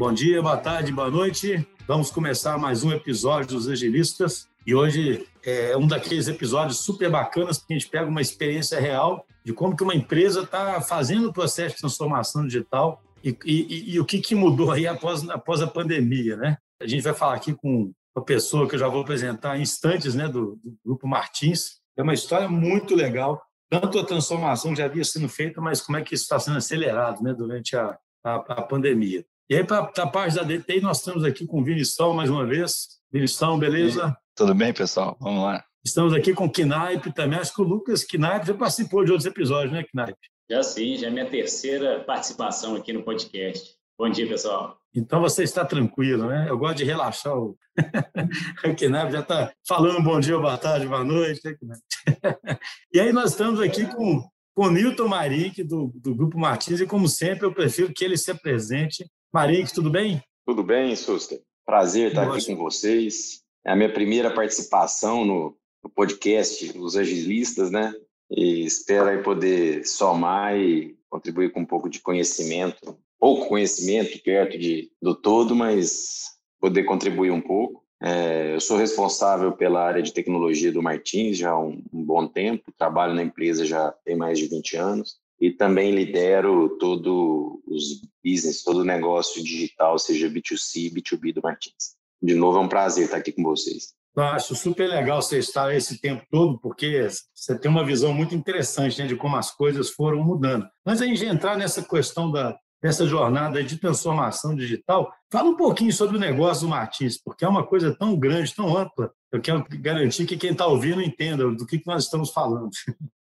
Bom dia, boa tarde, boa noite. Vamos começar mais um episódio dos Agilistas. E hoje é um daqueles episódios super bacanas, porque a gente pega uma experiência real de como que uma empresa está fazendo o processo de transformação digital e, e, e, o que, que mudou aí após, após a pandemia, né? A gente vai falar aqui com uma pessoa que eu já vou apresentar em instantes, né, do, do Grupo Martins. É uma história muito legal, tanto a transformação já havia sido feita, mas como é que isso está sendo acelerado, né, durante a, a, a pandemia. E aí, para a parte da DTI, nós estamos aqui com o Vinição mais uma vez. Vinição, beleza? Tudo bem, pessoal? Vamos lá. Estamos aqui com o Knaip também. Acho que o Lucas Knaip já participou de outros episódios, né, Knaip? Já sim, já é minha terceira participação aqui no podcast. Bom dia, pessoal. Então você está tranquilo, né? Eu gosto de relaxar. O, o Knaip já está falando bom dia, boa tarde, boa noite. Né, e aí nós estamos aqui com, com o Nilton Marink, do, do Grupo Martins, e como sempre eu prefiro que ele se apresente. Marink, tudo bem? Tudo bem, Suster. Prazer estar aqui com vocês. É a minha primeira participação no, no podcast Os Agilistas, né? E espero poder somar e contribuir com um pouco de conhecimento, pouco conhecimento perto de, do todo, mas poder contribuir um pouco. É, eu sou responsável pela área de tecnologia do Martins já há um, um, bom tempo, trabalho na empresa já tem mais de 20 anos e também lidero todo os business, todo o negócio digital, seja B2C, B2B do Martins. De novo, é um prazer estar aqui com vocês. Eu acho super legal você estar esse tempo todo, porque você tem uma visão muito interessante né, de como as coisas foram mudando. Mas a gente entrar nessa questão da, dessa jornada de transformação digital, fala um pouquinho sobre o negócio do Martins, porque é uma coisa tão grande, tão ampla. Eu quero garantir que quem está ouvindo entenda do que, que nós estamos falando.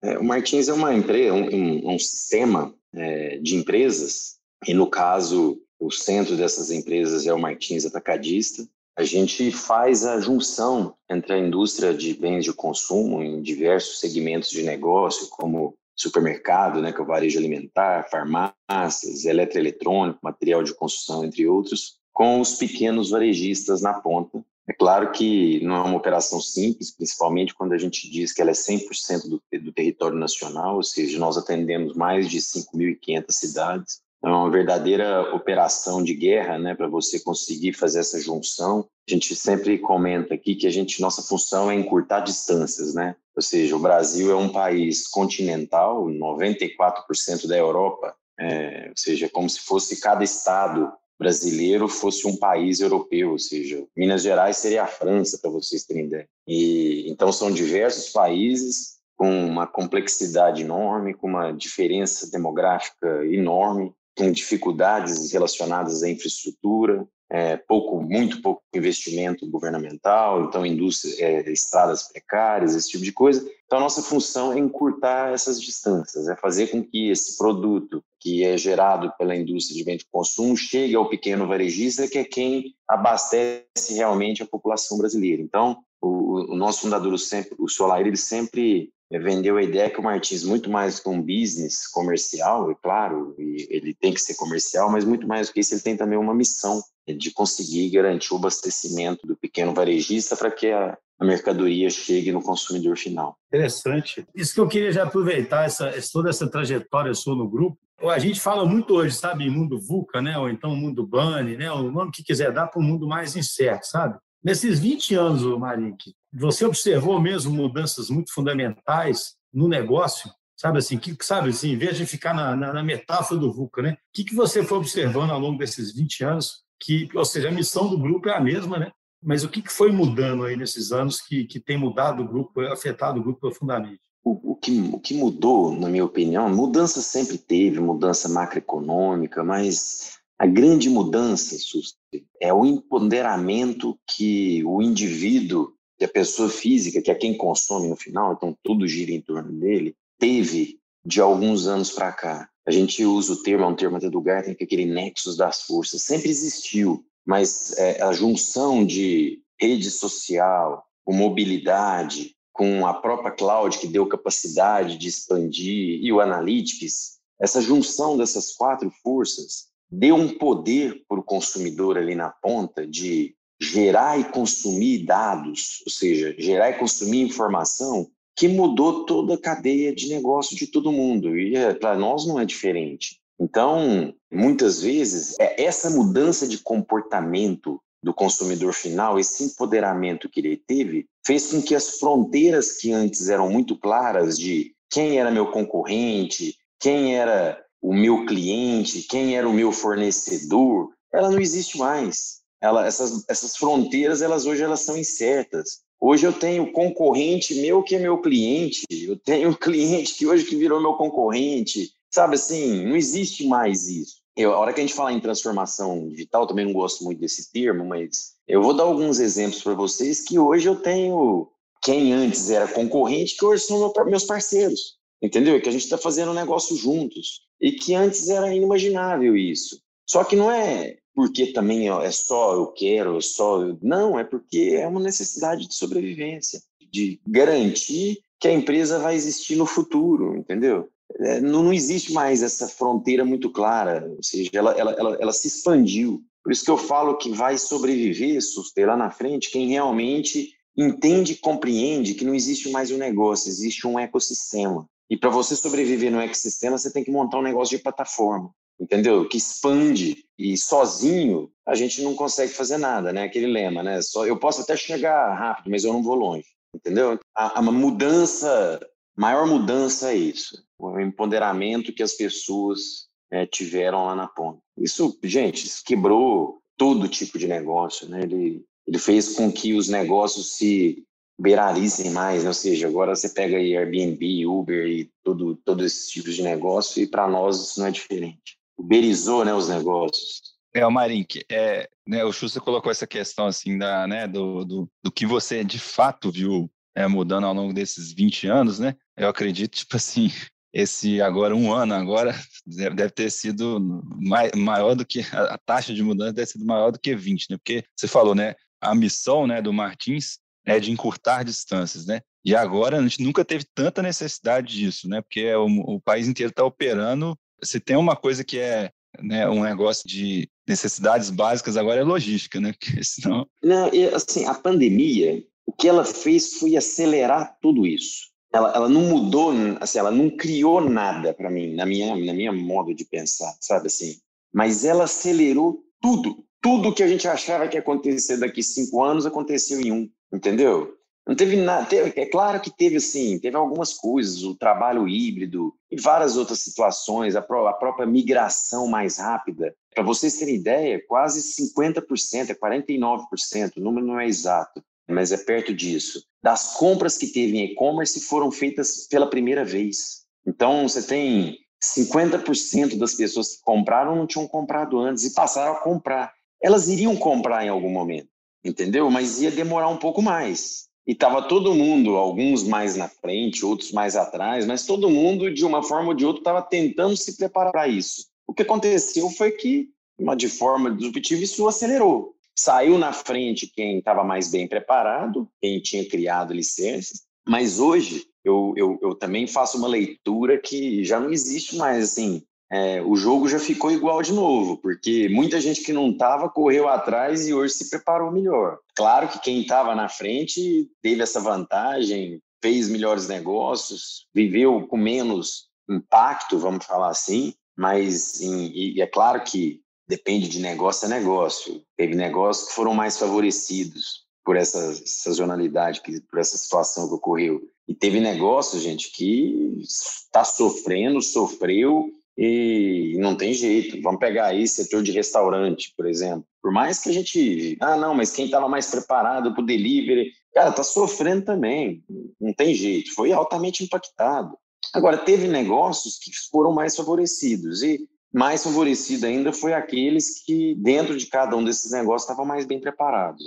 É, o Martins é uma empresa, um, um sistema é, de empresas, e no caso, o centro dessas empresas é o Martins Atacadista, a gente faz a junção entre a indústria de bens de consumo em diversos segmentos de negócio, como supermercado, né, que é o varejo alimentar, farmácias, eletroeletrônico, material de construção, entre outros, com os pequenos varejistas na ponta. É claro que não é uma operação simples, principalmente quando a gente diz que ela é 100% do, do território nacional, ou seja, nós atendemos mais de 5.500 cidades, é uma verdadeira operação de guerra, né, para você conseguir fazer essa junção. A gente sempre comenta aqui que a gente nossa função é encurtar distâncias, né? Ou seja, o Brasil é um país continental, 94% da Europa, é, ou seja, como se fosse cada estado brasileiro fosse um país europeu, ou seja, Minas Gerais seria a França, para vocês terem ideia. E então são diversos países com uma complexidade enorme, com uma diferença demográfica enorme, com dificuldades relacionadas à infraestrutura, é, pouco, muito pouco investimento governamental, então indústria, é, estradas precárias, esse tipo de coisa. Então a nossa função é encurtar essas distâncias, é fazer com que esse produto que é gerado pela indústria de bem de consumo chegue ao pequeno varejista, que é quem abastece realmente a população brasileira. Então o, o nosso fundador, sempre, o Solair, ele sempre vendeu a ideia que o Martins, muito mais que um business comercial, e claro, ele tem que ser comercial, mas muito mais do que isso, ele tem também uma missão de conseguir garantir o abastecimento do pequeno varejista para que a, a mercadoria chegue no consumidor final. Interessante. Isso que eu queria já aproveitar, essa, toda essa trajetória sua no grupo. A gente fala muito hoje, sabe, mundo VUCA, né? ou então mundo BANI, né? o nome que quiser dar para um mundo mais incerto, sabe? Nesses 20 anos, Marink, você observou mesmo mudanças muito fundamentais no negócio? Sabe assim, que, sabe assim, em vez de ficar na, na, na metáfora do VUCA, né? O que, que você foi observando ao longo desses 20 anos? Que, ou seja, a missão do grupo é a mesma, né? Mas o que, que foi mudando aí nesses anos que, que tem mudado o grupo, afetado o grupo profundamente? O, o, que, o que mudou, na minha opinião, mudança sempre teve, mudança macroeconômica, mas a grande mudança, Suster, é o empoderamento que o indivíduo, que a pessoa física, que é quem consome no final, então tudo gira em torno dele, teve de alguns anos para cá. A gente usa o termo, é um termo até do Gartner, que é aquele nexus das forças. Sempre existiu, mas é, a junção de rede social, com mobilidade, com a própria cloud, que deu capacidade de expandir, e o analytics, essa junção dessas quatro forças deu um poder para o consumidor ali na ponta de gerar e consumir dados, ou seja, gerar e consumir informação que mudou toda a cadeia de negócio de todo mundo. E é, para nós não é diferente. Então, muitas vezes, é essa mudança de comportamento do consumidor final, esse empoderamento que ele teve, fez com que as fronteiras que antes eram muito claras de quem era meu concorrente, quem era o meu cliente, quem era o meu fornecedor, ela não existe mais. Ela, essas, essas fronteiras, elas hoje elas são incertas. Hoje eu tenho concorrente meu que é meu cliente, eu tenho cliente que hoje que virou meu concorrente, sabe assim, não existe mais isso. Eu, a hora que a gente fala em transformação digital, também não gosto muito desse termo, mas eu vou dar alguns exemplos para vocês que hoje eu tenho quem antes era concorrente, que hoje são meus parceiros, entendeu? Que a gente está fazendo um negócio juntos e que antes era inimaginável isso. Só que não é porque também é só eu quero, só eu... não, é porque é uma necessidade de sobrevivência, de garantir que a empresa vai existir no futuro, entendeu? É, não, não, existe mais essa fronteira muito clara, ou seja, ela, ela, ela, ela se expandiu. Por isso que eu falo que vai sobreviver, suster lá na frente, quem realmente entende e compreende que não existe mais um negócio, existe um ecossistema. E para você sobreviver no ecossistema, você tem que montar um negócio de plataforma entendeu? Que expande e sozinho a gente não consegue fazer nada, né? Aquele lema, né? Só eu posso até chegar rápido, mas eu não vou longe, entendeu? A, a mudança, maior mudança é isso, o empoderamento que as pessoas é, tiveram lá na ponta. Isso, gente, isso quebrou todo tipo de negócio, né? Ele ele fez com que os negócios se beiralizem mais, né? ou seja, agora você pega aí Airbnb, Uber e todo, todo esse tipo de negócio e para nós isso não é diferente uberizou né, os negócios. É, o Marink, é, né, o Schuster colocou essa questão assim da, né, do, do, do que você de fato viu é, mudando ao longo desses 20 anos, né? Eu acredito, tipo assim, esse agora, um ano agora, deve ter sido mai, maior do que, a, taxa de mudança deve ter sido maior do que 20, né? Porque você falou, né, a missão, né, do Martins é de encurtar distâncias, né? E agora a gente nunca teve tanta necessidade disso, né? Porque o, o país inteiro está operando se tem uma coisa que é né, um negócio de necessidades básicas, agora é logística, né? Porque senão... Não, e, assim, a pandemia, o que ela fez foi acelerar tudo isso. Ela, ela não mudou, assim, ela não criou nada para mim, na minha, na minha modo de pensar, sabe assim? Mas ela acelerou tudo. Tudo que a gente achava que ia acontecer daqui cinco anos aconteceu em um, entendeu? Não teve nada. Teve, é claro que teve assim, teve algumas coisas, o trabalho híbrido e várias outras situações, a, pró a própria migração mais rápida. Para vocês terem ideia, quase 50%, é 49%, o número não é exato, mas é perto disso. Das compras que teve em e-commerce foram feitas pela primeira vez. Então, você tem 50% das pessoas que compraram não tinham comprado antes e passaram a comprar. Elas iriam comprar em algum momento, entendeu? Mas ia demorar um pouco mais. E estava todo mundo, alguns mais na frente, outros mais atrás, mas todo mundo, de uma forma ou de outra, estava tentando se preparar para isso. O que aconteceu foi que, de forma disruptiva, isso acelerou. Saiu na frente quem estava mais bem preparado, quem tinha criado licenças, mas hoje eu, eu, eu também faço uma leitura que já não existe mais assim é, o jogo já ficou igual de novo, porque muita gente que não estava correu atrás e hoje se preparou melhor. Claro que quem estava na frente teve essa vantagem, fez melhores negócios, viveu com menos impacto, vamos falar assim, mas em, e é claro que depende de negócio a negócio. Teve negócios que foram mais favorecidos por essa sazonalidade, por essa situação que ocorreu. E teve negócios, gente, que está sofrendo, sofreu e não tem jeito. Vamos pegar aí setor de restaurante, por exemplo. Por mais que a gente. Ah, não, mas quem estava mais preparado para o delivery, cara, está sofrendo também. Não tem jeito. Foi altamente impactado. Agora, teve negócios que foram mais favorecidos. E mais favorecido ainda foi aqueles que, dentro de cada um desses negócios, estavam mais bem preparados.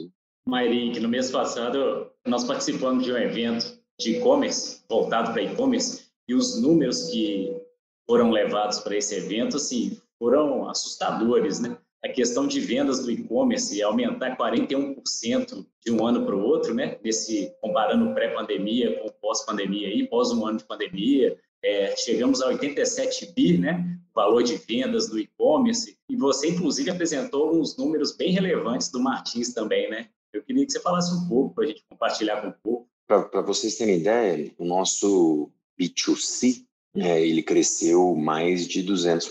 Mayrink, no mês passado, nós participamos de um evento de e-commerce, voltado para e-commerce, e os números que foram levados para esse evento, assim, foram assustadores, né? A questão de vendas do e-commerce aumentar 41% de um ano para o outro, né? Nesse, comparando pré-pandemia com pós-pandemia aí, pós um ano de pandemia, é, chegamos a 87 bi, né? Valor de vendas do e-commerce. E você, inclusive, apresentou uns números bem relevantes do Martins também, né? Eu queria que você falasse um pouco para a gente compartilhar com o povo. Para vocês terem ideia, o nosso B2C é, ele cresceu mais de 200%.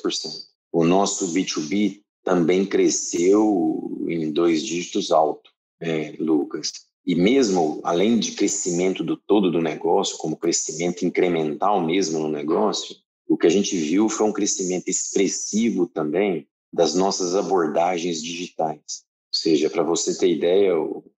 O nosso B2B também cresceu em dois dígitos alto, é, Lucas. E mesmo além de crescimento do todo do negócio, como crescimento incremental mesmo no negócio, o que a gente viu foi um crescimento expressivo também das nossas abordagens digitais. Seja, para você ter ideia,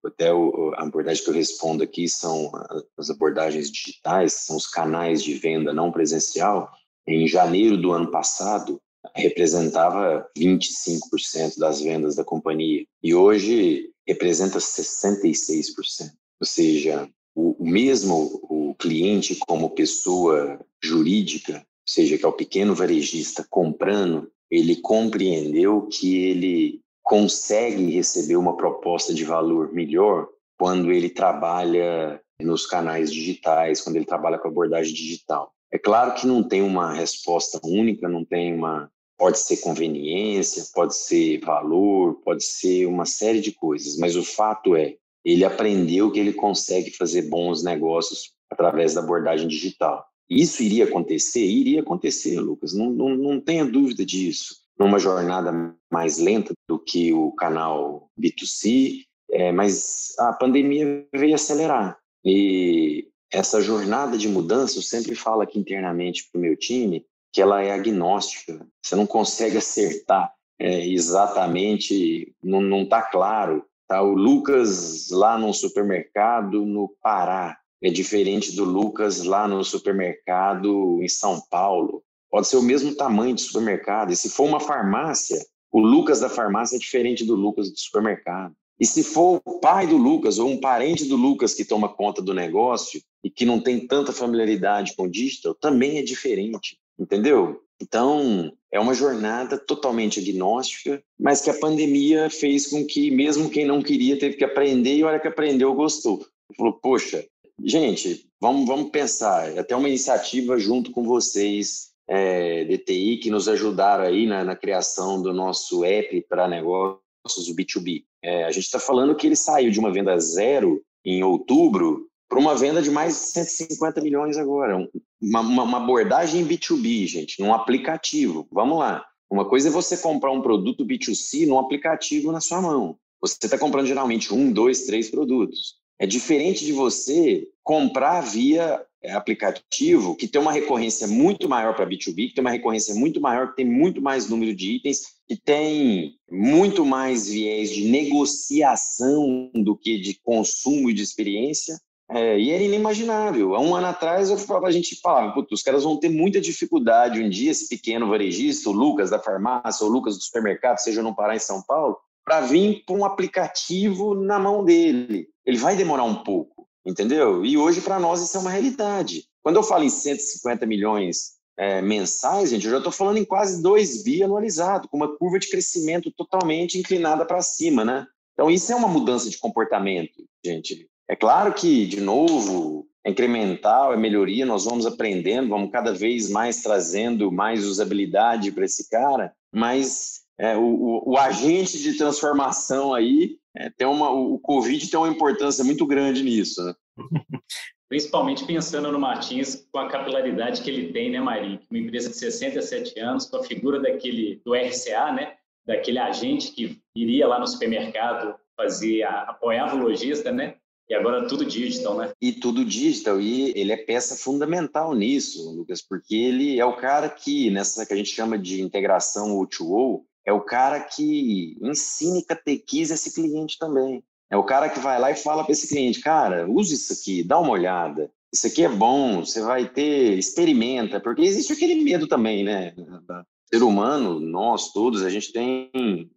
até a abordagem que eu respondo aqui são as abordagens digitais, são os canais de venda não presencial. Em janeiro do ano passado, representava 25% das vendas da companhia e hoje representa 66%. Ou seja, o mesmo o cliente como pessoa jurídica, ou seja, que é o pequeno varejista comprando, ele compreendeu que ele consegue receber uma proposta de valor melhor quando ele trabalha nos canais digitais, quando ele trabalha com abordagem digital. É claro que não tem uma resposta única, não tem uma. Pode ser conveniência, pode ser valor, pode ser uma série de coisas, mas o fato é, ele aprendeu que ele consegue fazer bons negócios através da abordagem digital. Isso iria acontecer? Iria acontecer, Lucas, não, não, não tenha dúvida disso. Numa jornada mais lenta do que o canal B2C, é, mas a pandemia veio acelerar. E essa jornada de mudança, eu sempre falo aqui internamente para o meu time, que ela é agnóstica. Você não consegue acertar é, exatamente, não está claro. Tá? O Lucas lá no supermercado no Pará é diferente do Lucas lá no supermercado em São Paulo. Pode ser o mesmo tamanho de supermercado. E se for uma farmácia, o Lucas da farmácia é diferente do Lucas do supermercado. E se for o pai do Lucas ou um parente do Lucas que toma conta do negócio e que não tem tanta familiaridade com o digital, também é diferente, entendeu? Então, é uma jornada totalmente agnóstica, mas que a pandemia fez com que, mesmo quem não queria, teve que aprender e, a hora que aprendeu, gostou. Falou, poxa, gente, vamos, vamos pensar, é até uma iniciativa junto com vocês, é, DTI, que nos ajudaram aí na, na criação do nosso app para negócio negócios, o B2B. É, a gente está falando que ele saiu de uma venda zero em outubro para uma venda de mais de 150 milhões agora. Uma, uma, uma abordagem B2B, gente, num aplicativo. Vamos lá. Uma coisa é você comprar um produto B2C num aplicativo na sua mão. Você está comprando geralmente um, dois, três produtos. É diferente de você comprar via aplicativo que tem uma recorrência muito maior para B2B, que tem uma recorrência muito maior, que tem muito mais número de itens, que tem muito mais viés de negociação do que de consumo e de experiência. É, e era inimaginável. Há um ano atrás, eu, a gente falava, os caras vão ter muita dificuldade um dia, esse pequeno varejista, o Lucas da farmácia, ou o Lucas do supermercado, seja no Pará, em São Paulo, para vir com um aplicativo na mão dele. Ele vai demorar um pouco entendeu? E hoje, para nós, isso é uma realidade. Quando eu falo em 150 milhões é, mensais, gente, eu já estou falando em quase 2 bi anualizado, com uma curva de crescimento totalmente inclinada para cima, né? Então, isso é uma mudança de comportamento, gente. É claro que, de novo, é incremental, é melhoria, nós vamos aprendendo, vamos cada vez mais trazendo mais usabilidade para esse cara, mas é, o, o, o, agente de transformação aí é, tem uma, o Covid tem uma importância muito grande nisso. Né? Principalmente pensando no Martins com a capilaridade que ele tem, né, Marinho? Uma empresa de 67 anos, com a figura daquele do RCA, né? Daquele agente que iria lá no supermercado fazer, apoiava o lojista, né? E agora tudo digital, né? E tudo digital, e ele é peça fundamental nisso, Lucas, porque ele é o cara que, nessa que a gente chama de integração O2O, é o cara que ensina e catequiza esse cliente também. É o cara que vai lá e fala para esse cliente, cara, use isso aqui, dá uma olhada. Isso aqui é bom, você vai ter, experimenta, porque existe aquele medo também, né? O ser humano, nós todos, a gente tem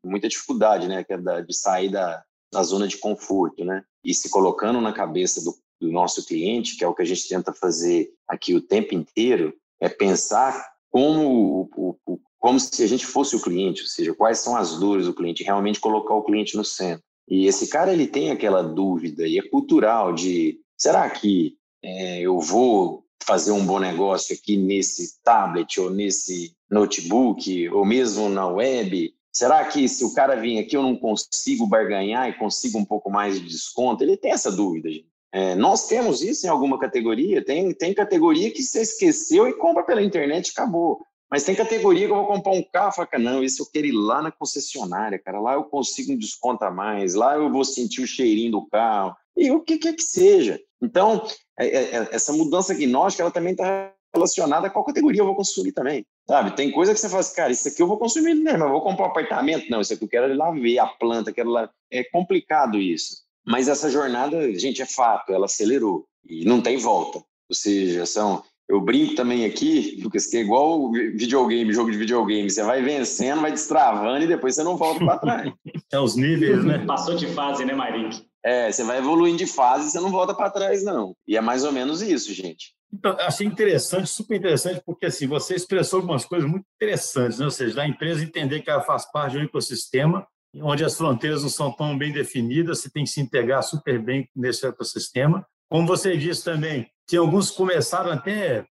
muita dificuldade, né? É de sair da, da zona de conforto, né? E se colocando na cabeça do, do nosso cliente, que é o que a gente tenta fazer aqui o tempo inteiro, é pensar como o, o, como se a gente fosse o cliente, ou seja, quais são as dores do cliente, realmente colocar o cliente no centro. E esse cara ele tem aquela dúvida e é cultural de será que é, eu vou fazer um bom negócio aqui nesse tablet ou nesse notebook ou mesmo na web? Será que se o cara vir aqui eu não consigo barganhar e consigo um pouco mais de desconto? Ele tem essa dúvida, gente. É, nós temos isso em alguma categoria. Tem, tem categoria que você esqueceu e compra pela internet e acabou. Mas tem categoria que eu vou comprar um carro, fala, não, esse eu quero ir lá na concessionária, cara. Lá eu consigo um desconto a mais, lá eu vou sentir o cheirinho do carro, e o que quer que seja. Então, é, é, é, essa mudança agnóstica, ela também está relacionada a qual categoria eu vou consumir também, sabe? Tem coisa que você fala assim, cara, isso aqui eu vou consumir, né? Mas eu vou comprar um apartamento? Não, isso aqui eu quero lá ver a planta, quero lá... É complicado isso. Mas essa jornada, gente, é fato, ela acelerou e não tem volta. Ou seja, são eu brinco também aqui, Lucas, que é igual videogame, jogo de videogame. Você vai vencendo, vai destravando e depois você não volta para trás. É os níveis, né? Passou de fase, né, Marik? É, você vai evoluindo de fase e você não volta para trás, não. E é mais ou menos isso, gente. Então, achei interessante, super interessante, porque assim, você expressou algumas coisas muito interessantes, né? ou seja, da empresa entender que ela faz parte de um ecossistema onde as fronteiras não são tão bem definidas, você tem que se integrar super bem nesse ecossistema. Como você disse também, que alguns começaram até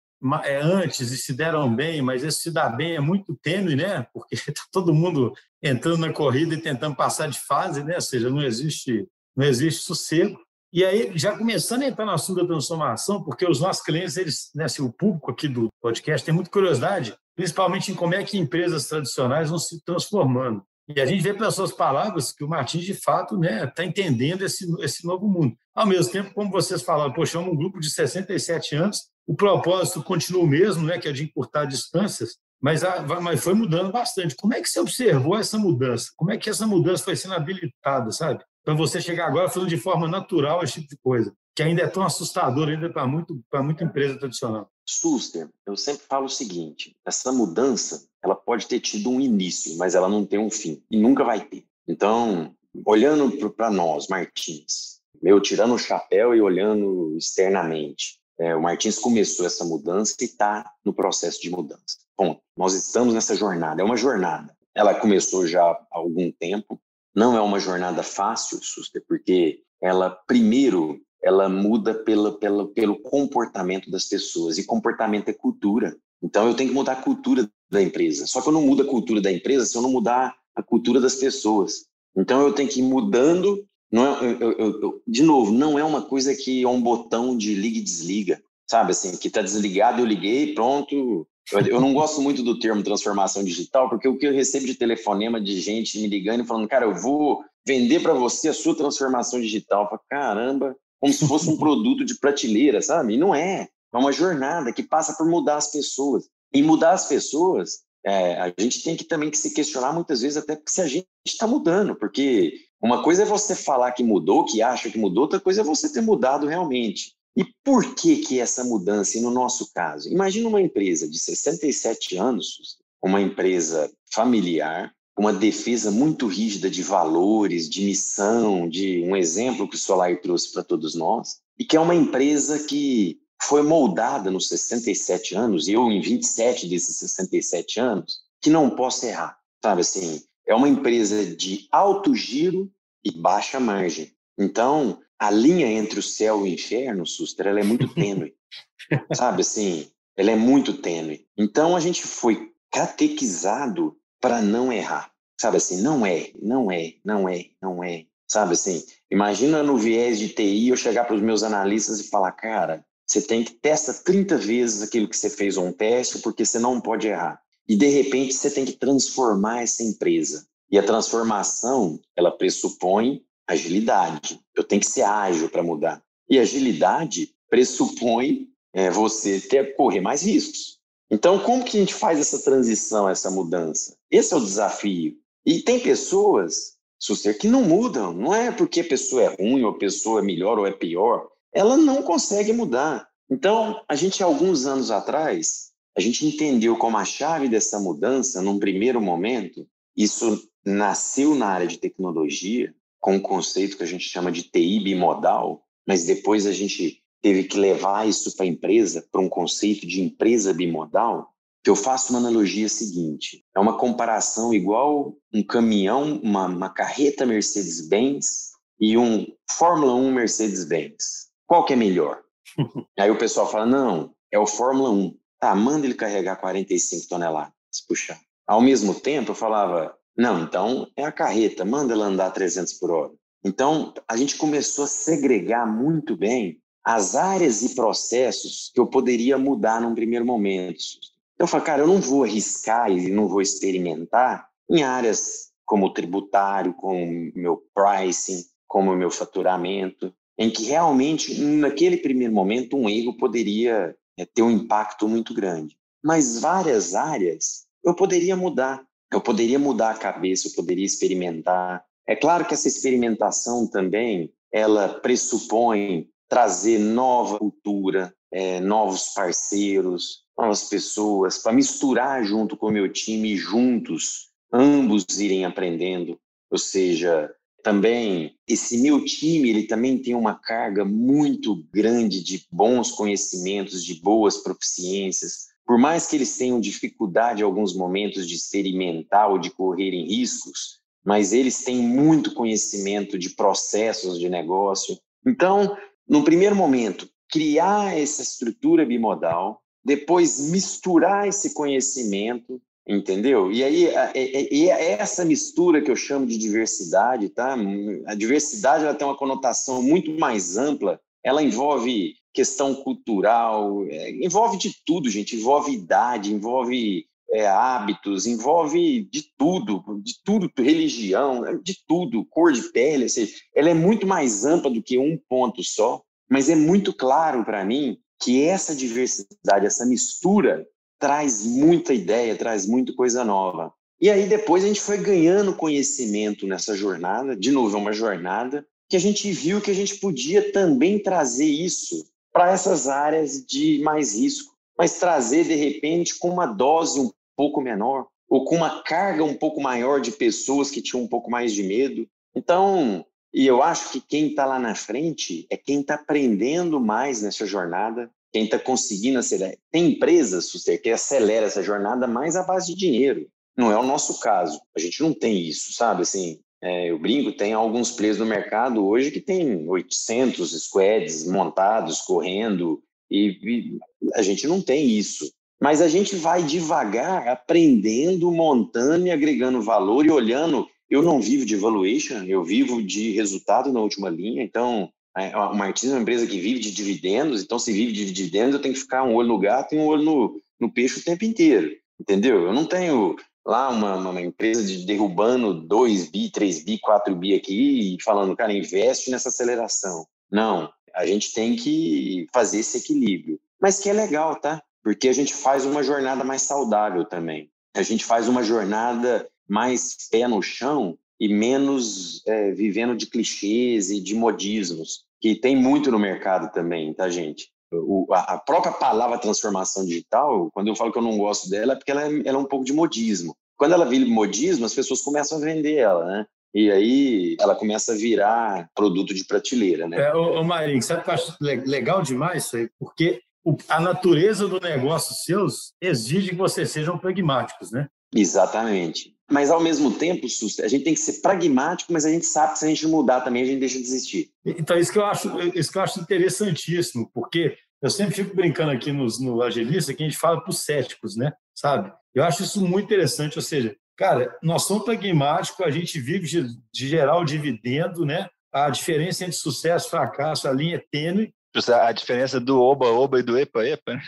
é, antes e se deram bem, mas esse se dar bem é muito tênue, né? Porque está todo mundo entrando na corrida e tentando passar de fase, né? Ou seja, não existe, não existe sossego. E aí, já começando a entrar no assunto da transformação, porque os nossos clientes, eles, né, assim, o público aqui do podcast tem muita curiosidade, principalmente em como é que empresas tradicionais vão se transformando. E a gente vê pelas suas palavras que o Martins, de fato, está né, tá entendendo esse, esse novo mundo. Ao mesmo tempo, como vocês falaram, poxa, é um grupo de 67 anos, o propósito continua o mesmo, né, que é de encurtar distâncias, mas, a, mas foi mudando bastante. Como é que você observou essa mudança? Como é que essa mudança foi sendo habilitada, sabe? Para você chegar agora falando de forma natural esse tipo de coisa, que ainda é tão assustador ainda para muito, para muita empresa tradicional. Suster, eu sempre falo o seguinte: essa mudança ela pode ter tido um início, mas ela não tem um fim e nunca vai ter. Então, olhando para nós, Martins, meu tirando o chapéu e olhando externamente, é, o Martins começou essa mudança e está no processo de mudança. Bom, nós estamos nessa jornada, é uma jornada. Ela começou já há algum tempo, não é uma jornada fácil, Suster, porque ela, primeiro, ela muda pela, pelo comportamento das pessoas, e comportamento é cultura. Então, eu tenho que mudar a cultura da empresa. Só que eu não mudo a cultura da empresa se eu não mudar a cultura das pessoas. Então, eu tenho que ir mudando. Não é, eu, eu, eu, de novo, não é uma coisa que é um botão de liga e desliga, sabe? Assim, que está desligado, eu liguei, pronto. Eu, não gosto muito do termo transformação digital, porque o que eu recebo de telefonema de gente me ligando e falando, cara, eu vou vender para você a sua transformação digital. Eu falo, caramba, como se fosse um produto de prateleira, sabe? E não é. É uma jornada que passa por mudar as pessoas. E mudar as pessoas, é, a gente tem que também que se questionar muitas vezes até se a gente está mudando, porque uma coisa é você falar que mudou, que acha que mudou, outra coisa é você ter mudado realmente. E por que que essa mudança, e no nosso caso? Imagina uma empresa de 67 anos, uma empresa familiar, uma defesa muito rígida de valores, de missão, de um exemplo que o Solar trouxe para todos nós, e que é uma empresa que foi moldada nos 67 anos, e eu em 27 desses 67 anos, que não posso errar, sabe assim? É uma empresa de alto giro e baixa margem. Então, a linha entre o céu e o inferno, Suster, ela é muito tênue, sabe assim? Ela é muito tênue. Então, a gente foi catequizado para não errar, sabe assim? Não é, não é, não é, não é, sabe assim? Imagina no viés de TI eu chegar para os meus analistas e falar, cara, você tem que testa 30 vezes aquilo que você fez um teste, porque você não pode errar. E de repente você tem que transformar essa empresa. E a transformação, ela pressupõe agilidade. Eu tenho que ser ágil para mudar. E agilidade pressupõe é, você ter correr mais riscos. Então, como que a gente faz essa transição, essa mudança? Esse é o desafio. E tem pessoas, Suster, que não mudam. Não é porque a pessoa é ruim, ou a pessoa é melhor ou é pior ela não consegue mudar. Então, a gente, alguns anos atrás, a gente entendeu como a chave dessa mudança, num primeiro momento, isso nasceu na área de tecnologia, com um conceito que a gente chama de TI bimodal, mas depois a gente teve que levar isso para a empresa, para um conceito de empresa bimodal, eu faço uma analogia seguinte: é uma comparação igual um caminhão, uma, uma carreta Mercedes-Benz e um Fórmula 1 Mercedes-Benz. Qual que é melhor? Aí o pessoal fala, não, é o Fórmula 1. Tá, manda ele carregar 45 toneladas, puxar. Ao mesmo tempo, eu falava, não, então é a carreta, manda ela andar 300 por hora. Então, a gente começou a segregar muito bem as áreas e processos que eu poderia mudar num primeiro momento. Então, eu falei, cara, eu não vou arriscar e não vou experimentar em áreas como o tributário, como o meu pricing, como o meu faturamento, em que realmente, naquele primeiro momento, um erro poderia é, ter um impacto muito grande. Mas várias áreas eu poderia mudar. Eu poderia mudar a cabeça, eu poderia experimentar. É claro que essa experimentação também, ela pressupõe trazer nova cultura, é, novos parceiros, novas pessoas, para misturar junto com o meu time, juntos, ambos irem aprendendo. Ou seja, também esse meu time, ele também tem uma carga muito grande de bons conhecimentos, de boas proficiências. Por mais que eles tenham dificuldade em alguns momentos de experimentar ou de correrem riscos, mas eles têm muito conhecimento de processos de negócio. Então, no primeiro momento, criar essa estrutura bimodal, depois misturar esse conhecimento, entendeu? E aí é, é, é essa mistura que eu chamo de diversidade, tá? A diversidade ela tem uma conotação muito mais ampla. Ela envolve questão cultural, é, envolve de tudo, gente. Envolve idade, envolve é, hábitos, envolve de tudo, de tudo, religião, de tudo, cor de pele, seja, ela é muito mais ampla do que um ponto só, mas é muito claro para mim que essa diversidade, essa mistura, traz muita ideia, traz muita coisa nova. E aí depois a gente foi ganhando conhecimento nessa jornada, de novo, é uma jornada, que a gente viu que a gente podia também trazer isso para essas áreas de mais risco, mas trazer de repente com uma dose um pouco menor, ou com uma carga um pouco maior de pessoas que tinham um pouco mais de medo. Então, e eu acho que quem está lá na frente é quem está aprendendo mais nessa jornada, quem está conseguindo acelerar. Tem empresas, que acelera essa jornada mais à base de dinheiro. Não é o nosso caso. A gente não tem isso, sabe? Assim, é, eu brinco, tem alguns players no mercado hoje que tem 800 squads montados, correndo, e, e a gente não tem isso. Mas a gente vai devagar, aprendendo, montando e agregando valor e olhando. Eu não vivo de valuation, eu vivo de resultado na última linha. Então, a Martins é uma empresa que vive de dividendos. Então, se vive de dividendos, eu tenho que ficar um olho no gato e um olho no, no peixe o tempo inteiro. Entendeu? Eu não tenho lá uma, uma empresa de derrubando 2 bi, 3 bi, 4 bi aqui e falando, cara, investe nessa aceleração. Não, a gente tem que fazer esse equilíbrio. Mas que é legal, tá? porque a gente faz uma jornada mais saudável também. A gente faz uma jornada mais pé no chão e menos é, vivendo de clichês e de modismos, que tem muito no mercado também, tá, gente? O, a, própria palavra transformação digital, quando eu falo que eu não gosto dela, é porque ela é, ela é um pouco de modismo. Quando ela vira modismo, as pessoas começam a vender ela, né? E aí ela começa a virar produto de prateleira, né? É, ô, ô Marinho, sabe o que eu acho legal demais isso aí? Porque a natureza do negócio seus exige que vocês sejam pragmáticos, né? Exatamente. Mas, ao mesmo tempo, a gente tem que ser pragmático, mas a gente sabe que se a gente mudar também, a gente deixa de existir. Então, isso que eu acho, isso que eu acho interessantíssimo, porque eu sempre fico brincando aqui nos, no Agilista que a gente fala para os céticos, né? Sabe? Eu acho isso muito interessante, ou seja, cara, nós somos pragmáticos, a gente vive de, de gerar o dividendo, né? A diferença entre sucesso e fracasso, a linha é tênue, a diferença do oba-oba e do epa-epa, né?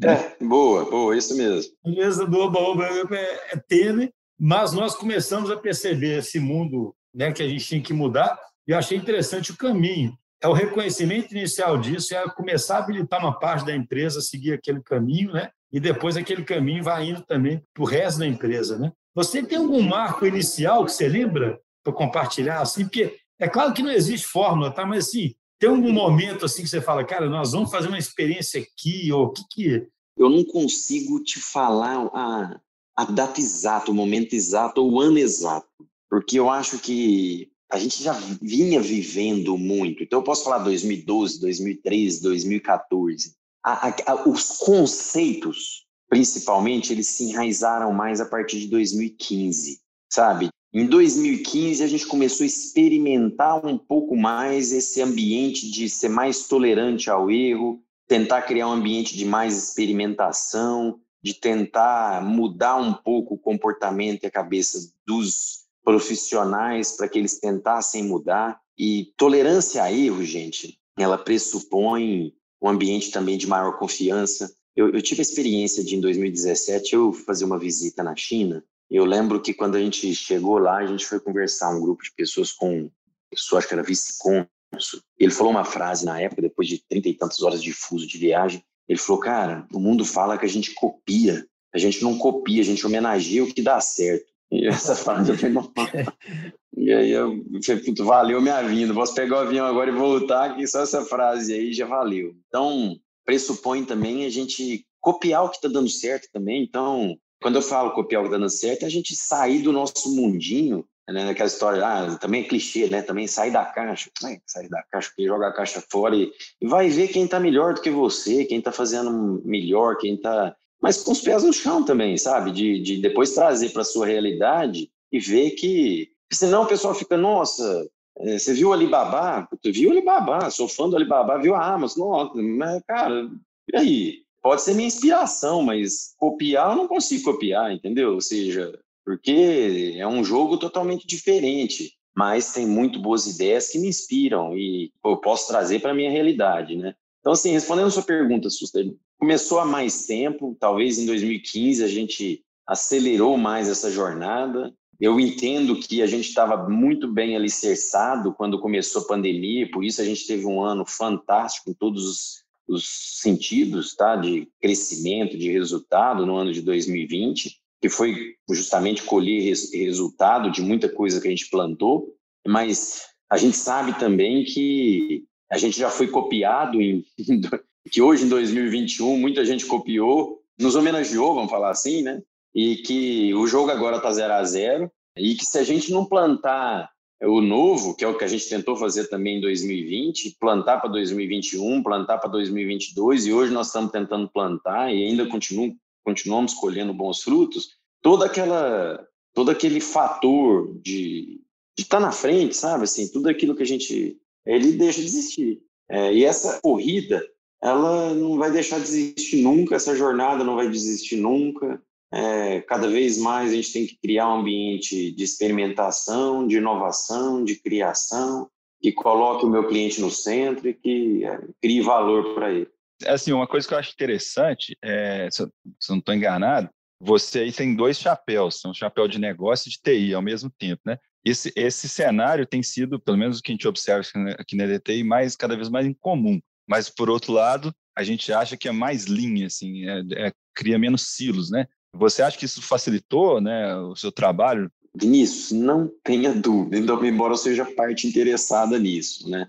É, boa, boa, isso mesmo. A diferença do oba-oba é, é tênue, mas nós começamos a perceber esse mundo né, que a gente tinha que mudar e achei interessante o caminho. É o reconhecimento inicial disso, é começar a habilitar uma parte da empresa seguir aquele caminho, né? E depois aquele caminho vai indo também para o resto da empresa, né? Você tem algum marco inicial que você lembra para compartilhar? Assim, porque é claro que não existe fórmula, tá? Mas assim, tem algum momento assim que você fala, cara, nós vamos fazer uma experiência aqui, ou o que que é? Eu não consigo te falar a, a data exata, o momento exato ou o ano exato, porque eu acho que a gente já vinha vivendo muito. Então, eu posso falar 2012, 2013, 2014. A, a, os conceitos, principalmente, eles se enraizaram mais a partir de 2015, sabe? Em 2015, a gente começou a experimentar um pouco mais esse ambiente de ser mais tolerante ao erro, tentar criar um ambiente de mais experimentação, de tentar mudar um pouco o comportamento e a cabeça dos profissionais para que eles tentassem mudar. e tolerância a erro, gente, ela pressupõe um ambiente também de maior confiança. Eu, eu tive a experiência de, em 2017, eu fazer uma visita na China. Eu lembro que quando a gente chegou lá, a gente foi conversar um grupo de pessoas com, pessoa, acho que era vice-cônsul. Ele falou uma frase na época, depois de trinta e tantas horas de fuso de viagem. Ele falou, cara, o mundo fala que a gente copia. A gente não copia, a gente homenageia o que dá certo. E essa frase eu falei, E aí eu falei, puto, valeu minha vinda, posso pegar o avião agora e voltar, que só essa frase aí já valeu. Então, pressupõe também a gente copiar o que está dando certo também. Então, quando eu falo copiar o que está dando certo, é a gente sair do nosso mundinho, né? Aquela história, ah, também é clichê, né? Também sair da caixa, é, sair da caixa, porque joga a caixa fora e, e vai ver quem está melhor do que você, quem está fazendo melhor, quem está mas com os pés no chão também, sabe? De, de depois trazer para sua realidade e ver que. Senão o pessoal fica, nossa, é, você viu o Alibaba? Tu viu o Alibaba? Sou fã do Alibaba, viu a Amazon? Nossa, mas, cara, e aí? Pode ser minha inspiração, mas copiar eu não consigo copiar, entendeu? Ou seja, porque é um jogo totalmente diferente, mas tem muito boas ideias que me inspiram e eu posso trazer para a minha realidade, né? Então, assim, respondendo a sua pergunta, Suster, começou há mais tempo, talvez em 2015 a gente acelerou mais essa jornada. Eu entendo que a gente estava muito bem alicerçado quando começou a pandemia, por isso a gente teve um ano fantástico em todos os, os sentidos, tá? De crescimento, de resultado no ano de 2020, que foi justamente colher res, resultado de muita coisa que a gente plantou, mas a gente sabe também que a gente já foi copiado em que hoje em 2021 muita gente copiou, nos homenageou, vamos falar assim, né? E que o jogo agora está 0 a 0 e que se a gente não plantar o novo, que é o que a gente tentou fazer também em 2020, plantar para 2021, plantar para 2022 e hoje nós estamos tentando plantar e ainda continuam, continuamos colhendo bons frutos, toda aquela todo aquele fator de estar tá na frente, sabe? Assim, tudo aquilo que a gente ele deixa de existir. É, e essa corrida ela não vai deixar de existir nunca, essa jornada não vai desistir nunca. É, cada vez mais a gente tem que criar um ambiente de experimentação, de inovação, de criação, que coloque o meu cliente no centro e que é, crie valor para ele. Assim, uma coisa que eu acho interessante, é, se eu, não estou enganado, você aí tem dois chapéus, um chapéu de negócio e de TI ao mesmo tempo, né? Esse, esse cenário tem sido, pelo menos o que a gente observa aqui na DTI, mais, cada vez mais incomum. Mas, por outro lado, a gente acha que é mais linha, assim, é, é, cria menos silos, né? Você acha que isso facilitou né, o seu trabalho? Vinícius, não tenha dúvida, embora eu seja parte interessada nisso, né?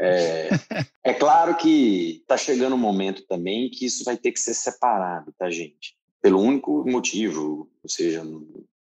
É, é claro que está chegando um momento também que isso vai ter que ser separado, tá, gente? Pelo único motivo, ou seja,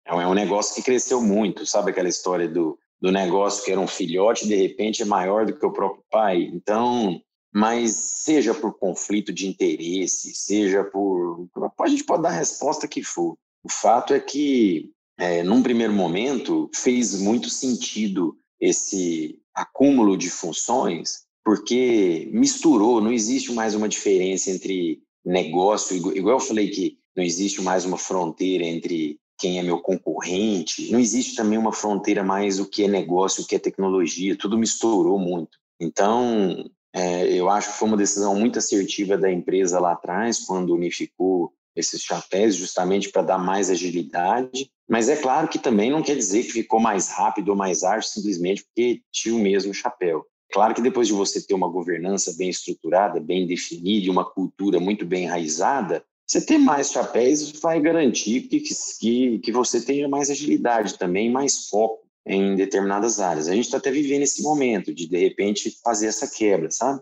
é um negócio que cresceu muito, sabe aquela história do, do negócio que era um filhote, de repente é maior do que o próprio pai? Então, mas seja por conflito de interesse, seja por. A gente pode dar a resposta que for. O fato é que, é, num primeiro momento, fez muito sentido esse acúmulo de funções, porque misturou, não existe mais uma diferença entre negócio, igual eu falei que não existe mais uma fronteira entre quem é meu concorrente, não existe também uma fronteira mais o que é negócio, o que é tecnologia, tudo misturou muito. Então, é, eu acho que foi uma decisão muito assertiva da empresa lá atrás, quando unificou esses chapéus, justamente para dar mais agilidade. Mas é claro que também não quer dizer que ficou mais rápido ou mais ágil simplesmente porque tinha o mesmo chapéu. Claro que depois de você ter uma governança bem estruturada, bem definida e uma cultura muito bem enraizada, você ter mais chapéus vai garantir que, que, que você tenha mais agilidade também, mais foco em determinadas áreas. A gente está até vivendo esse momento de, de repente, fazer essa quebra, sabe?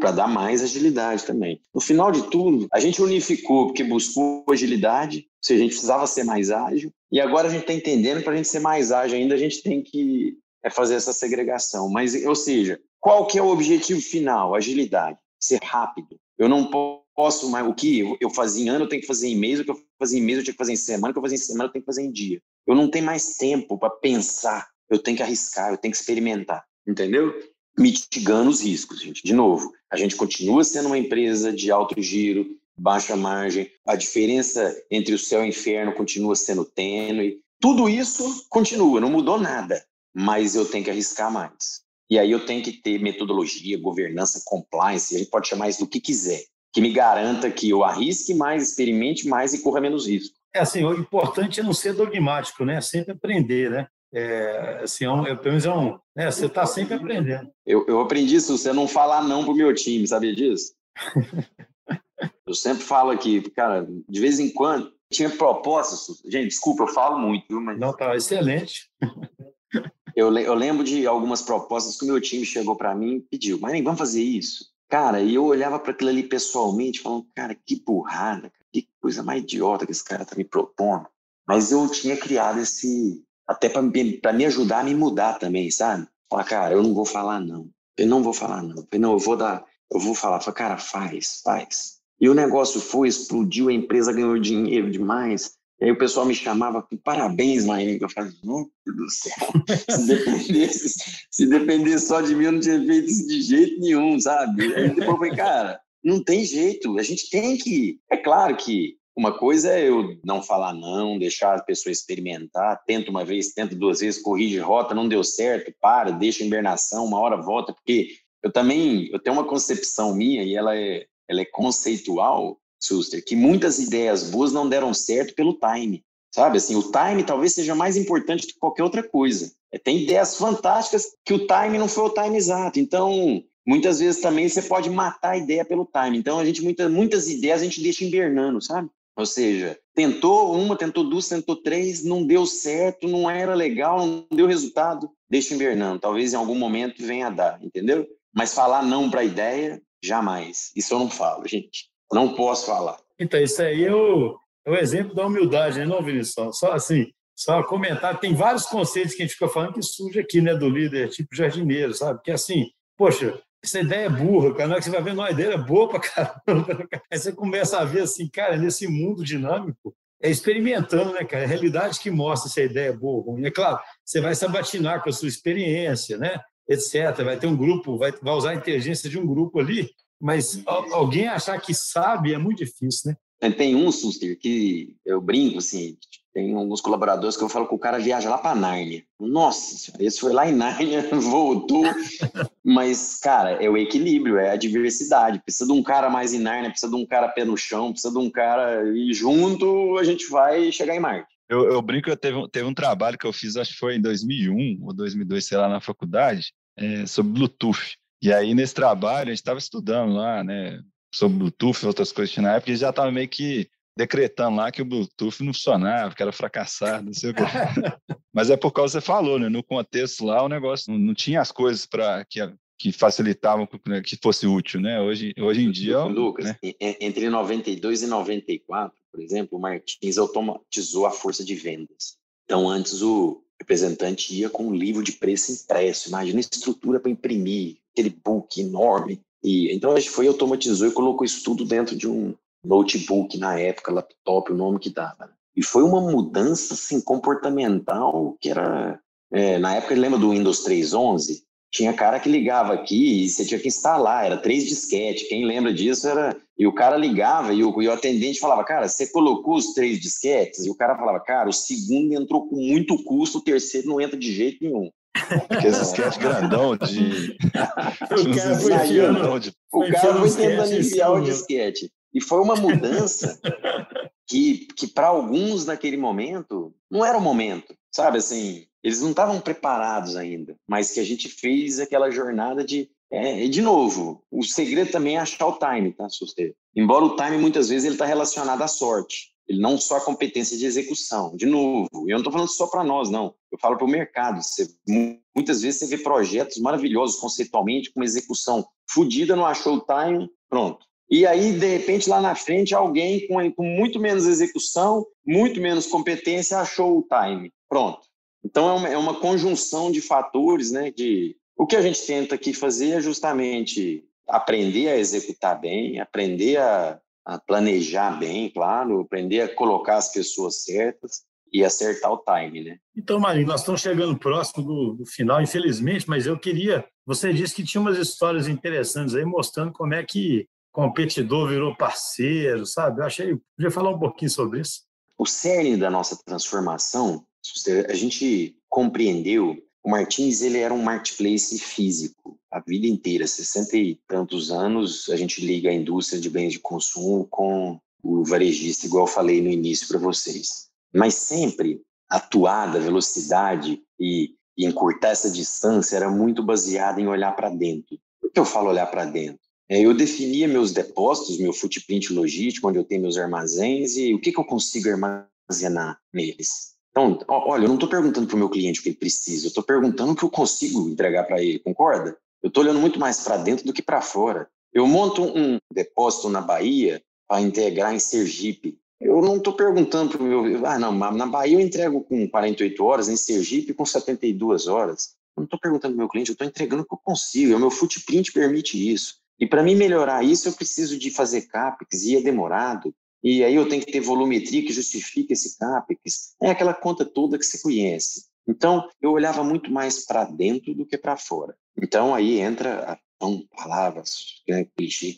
Para dar mais agilidade também. No final de tudo, a gente unificou porque buscou agilidade, ou seja, a gente precisava ser mais ágil, e agora a gente está entendendo para a gente ser mais ágil ainda, a gente tem que é, fazer essa segregação. Mas, ou seja, qual que é o objetivo final? Agilidade, ser rápido. Eu não posso mais, o que eu fazia em ano, eu tenho que fazer em mês, o que eu fazia em mês, eu tinha que fazer em semana, o que eu fazia em semana, eu tenho que fazer em dia. Eu não tenho mais tempo para pensar, eu tenho que arriscar, eu tenho que experimentar, entendeu? Mitigando os riscos, gente. De novo, a gente continua sendo uma empresa de alto giro, baixa margem, a diferença entre o céu e o inferno continua sendo tênue. Tudo isso continua, não mudou nada, mas eu tenho que arriscar mais. E aí eu tenho que ter metodologia, governança, compliance, a gente pode chamar isso do que quiser, que me garanta que eu arrisque mais, experimente mais e corra menos risco. É assim, o importante é não ser dogmático, né? Sempre aprender, né? É, assim, é um, é, pelo menos é um, né? Você está sempre aprendendo. Eu, eu aprendi isso, você não falar não pro meu time, sabia disso? eu sempre falo aqui, cara, de vez em quando, tinha propostas, gente, desculpa, eu falo muito, viu? Mas... Não, tá excelente. eu, eu lembro de algumas propostas que o meu time chegou para mim e pediu, mas vamos fazer isso. Cara, e eu olhava para aquilo ali pessoalmente, falando, cara, que burrada, que coisa mais idiota que esse cara tá me propondo. Mas eu tinha criado esse, até para me, ajudar a me mudar também, sabe? Falar, cara, eu não vou falar não. Eu não vou falar não. Eu não, eu vou dar, eu vou falar. Falar, cara, faz, faz. E o negócio foi, explodiu, a empresa ganhou dinheiro demais. E aí o pessoal me chamava, parabéns, Maíra. Eu falei, meu Deus do céu, se dependesse, se dependesse só de mim, eu não tinha feito isso de jeito nenhum, sabe? Aí depois eu falei, cara, não tem jeito, a gente tem que. É claro que uma coisa é eu não falar não, deixar a pessoa experimentar, tenta uma vez, tenta duas vezes, corrige rota, não deu certo, para, deixa a invernação, uma hora volta, porque eu também eu tenho uma concepção minha e ela é, ela é conceitual, Suster, que muitas ideias boas não deram certo pelo time, sabe? Assim, o time talvez seja mais importante que qualquer outra coisa. É, tem ideias fantásticas que o time não foi o time exato. Então, muitas vezes também você pode matar a ideia pelo time. Então, a gente muitas muitas ideias a gente deixa invernando, sabe? Ou seja, tentou uma, tentou duas, tentou três, não deu certo, não era legal, não deu resultado, deixa invernando. Talvez em algum momento venha a dar, entendeu? Mas falar não para a ideia, jamais. Isso eu não falo, gente. Não posso falar. Então, isso aí é o, é o exemplo da humildade, né, não, Vinícius? Só assim, só comentar, tem vários conceitos que a gente fica falando que surge aqui, né, do líder, tipo jardineiro, sabe? Que assim, poxa, essa ideia é burra, cara. Na hora que você vai vendo uma ideia é boa pra caramba. Aí você começa a ver assim, cara, nesse mundo dinâmico, é experimentando, né, cara? É a realidade que mostra se a ideia é boa ou ruim. É claro, você vai se abatinar com a sua experiência, né? Etc. Vai ter um grupo, vai, vai usar a inteligência de um grupo ali, mas alguém achar que sabe é muito difícil, né? Tem um, Suster, que eu brinco, assim, tem alguns colaboradores que eu falo que o cara viaja lá para Nárnia. Nossa esse foi lá em Nárnia, voltou. Mas, cara, é o equilíbrio, é a diversidade. Precisa de um cara mais em Nárnia, precisa de um cara pé no chão, precisa de um cara. E junto a gente vai chegar em Marte. Eu, eu brinco, eu teve, teve um trabalho que eu fiz, acho que foi em 2001 ou 2002, sei lá, na faculdade, é, sobre Bluetooth. E aí, nesse trabalho, a gente estava estudando lá, né, sobre Bluetooth e outras coisas na época, e já estava meio que decretando lá que o Bluetooth não funcionava, que era fracassado, não sei o quê. Mas é por causa que você falou, né? No contexto lá, o negócio não, não tinha as coisas para que, que facilitavam né, que fosse útil, né? Hoje, hoje em dia... Lucas, né? entre 92 e 94, por exemplo, o Martins automatizou a força de vendas. Então, antes o representante ia com um livro de preço impresso, imagina a estrutura para imprimir, aquele book enorme. E, então, a gente foi, automatizou e colocou isso tudo dentro de um, notebook na época, laptop, o nome que dava. E foi uma mudança assim, comportamental que era. É, na época, lembra do Windows 3.11? Tinha cara que ligava aqui e você tinha que instalar, era três disquetes. Quem lembra disso era. E o cara ligava e o, e o atendente falava: Cara, você colocou os três disquetes? E o cara falava: Cara, o segundo entrou com muito custo, o terceiro não entra de jeito nenhum. Aqueles grandão de. o cara foi, enfiando, de... o cara foi tentando enfiar o disquete. E foi uma mudança que, que para alguns naquele momento não era o momento, sabe? Assim, eles não estavam preparados ainda, mas que a gente fez aquela jornada de é, de novo, o segredo também é achar o time, tá, Suster? Embora o time muitas vezes ele está relacionado à sorte, ele não só a competência de execução. De novo, eu não estou falando só para nós, não. Eu falo para o mercado. Você, muitas vezes você vê projetos maravilhosos conceitualmente, com uma execução fodida, não achou o time, pronto. E aí, de repente, lá na frente, alguém com, com muito menos execução, muito menos competência, achou o time. Pronto. Então, é uma, é uma conjunção de fatores, né? De, o que a gente tenta aqui fazer é justamente aprender a executar bem, aprender a, a planejar bem, claro, aprender a colocar as pessoas certas e acertar o time, né? Então, Marinho, nós estamos chegando próximo do, do, final, infelizmente, mas eu queria. Você disse que tinha umas histórias interessantes aí mostrando como é que competidor virou parceiro, sabe? Eu achei, podia falar um pouquinho sobre isso. O cerne da nossa transformação, a gente compreendeu o Martins ele era um marketplace físico a vida inteira, 60 e tantos anos, a gente liga a indústria de bens de consumo com o varejista, igual eu falei no início para vocês. Mas sempre atuada, velocidade e, e encurtar essa distância era muito baseada em olhar para dentro. Por que eu falo olhar para dentro? É, eu definia meus depósitos, meu footprint logístico, onde eu tenho meus armazéns e o que, que eu consigo armazenar neles. Então, olha, eu não estou perguntando para o meu cliente o que ele precisa, eu estou perguntando o que eu consigo entregar para ele, concorda? Eu estou olhando muito mais para dentro do que para fora. Eu monto um depósito na Bahia para integrar em Sergipe. Eu não estou perguntando para o meu. Ah, não, na Bahia eu entrego com 48 horas, em Sergipe com 72 horas. Eu não estou perguntando para o meu cliente, eu estou entregando o que eu consigo. O meu footprint permite isso. E para mim melhorar isso, eu preciso de fazer CAPEX, e é demorado. E aí eu tenho que ter volumetria que justifique esse CAPEX. É aquela conta toda que você conhece. Então, eu olhava muito mais para dentro do que para fora. Então, aí entra são palavras, né,